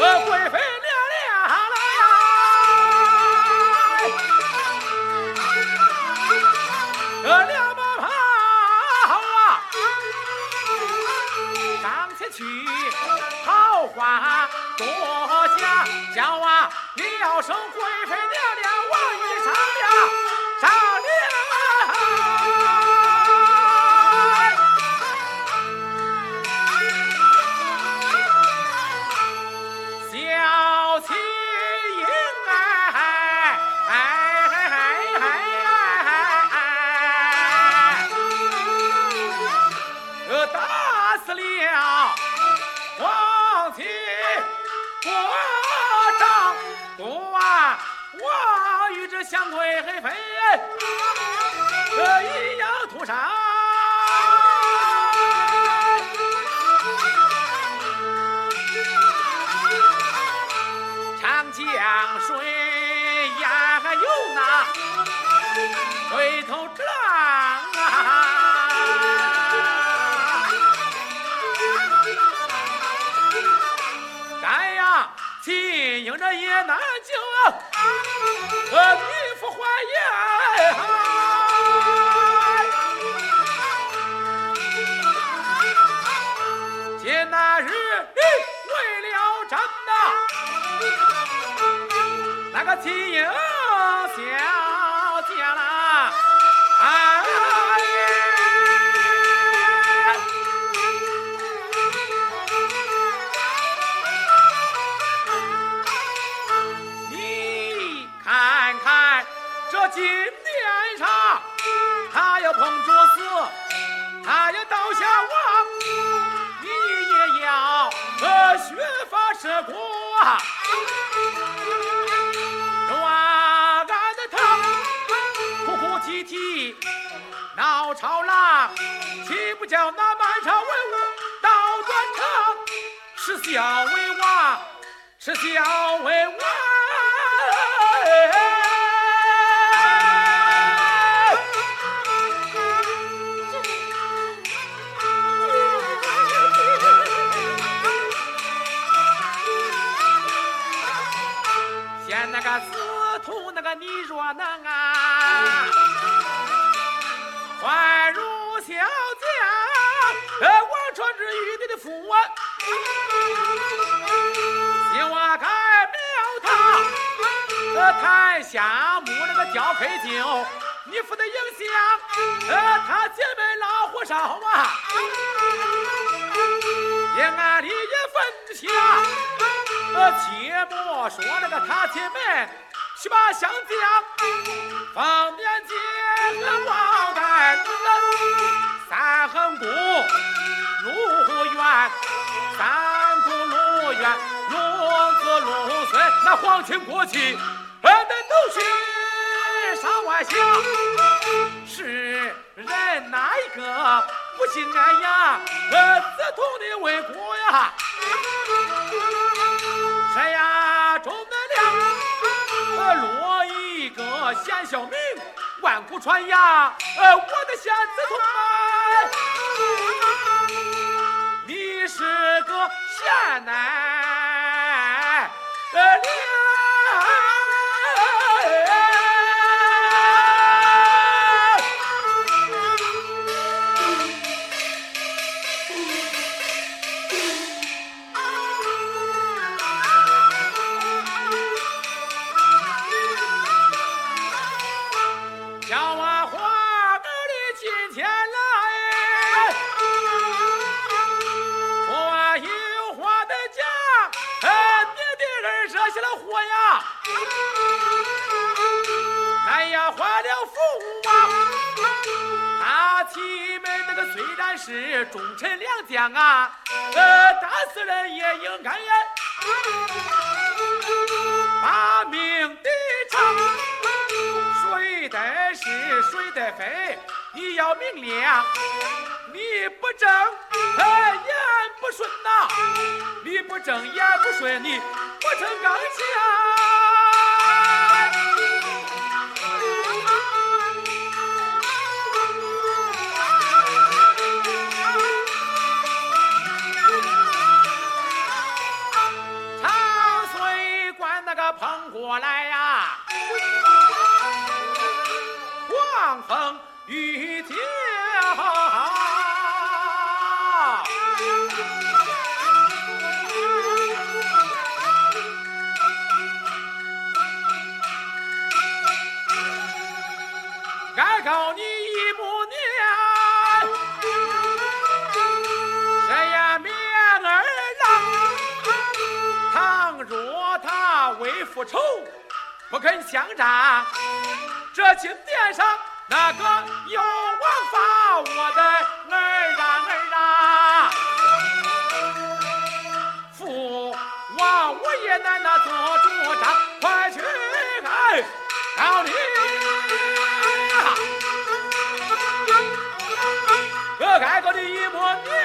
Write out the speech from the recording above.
呃贵妃娘娘来呀，这两把炮啊，上前去，好话多讲，叫啊你要收贵妃娘娘我与这香贵妃这一样屠杀。长江水呀有那回头之浪啊！咱呀，秦营这也难救，和，女夫还言。这金殿上，他要碰着死，他要倒下亡，你也要呃削发射过。抓俺的他哭哭啼啼闹吵嚷，岂不叫那满朝文武倒转场？是小为王，是小为王。那个你若能啊，换如小将，呃，王传之玉帝的父啊，希望改苗他，呃，台下木那个交配酒，你负的影响，呃，他姐妹老火烧啊，也俺里也分下。呃，切莫说那个他姐妹去把香将，方便结和王丹，三横宫陆远，三宫陆远，龙子陆岁，那皇亲国戚，呃，那都去上外乡，是人哪一个不信俺呀？呃，自同的为国呀！谁呀？一个贤孝名，万古传扬。呃，我的贤子同你是个贤男，虽然是忠臣良将啊，呃，但是人也应该呀，把命的长。谁得是谁得非，你要明亮。你不正，呃，眼不顺呐、你不正眼不顺，你不成刚强。逢于天。该告你一母年，谁也免儿郎。倘若他为复仇，不肯相战，这金殿上那个有王法，我的儿啊儿啊！父王我也难那做主张，快去哎告你！我该告你一模。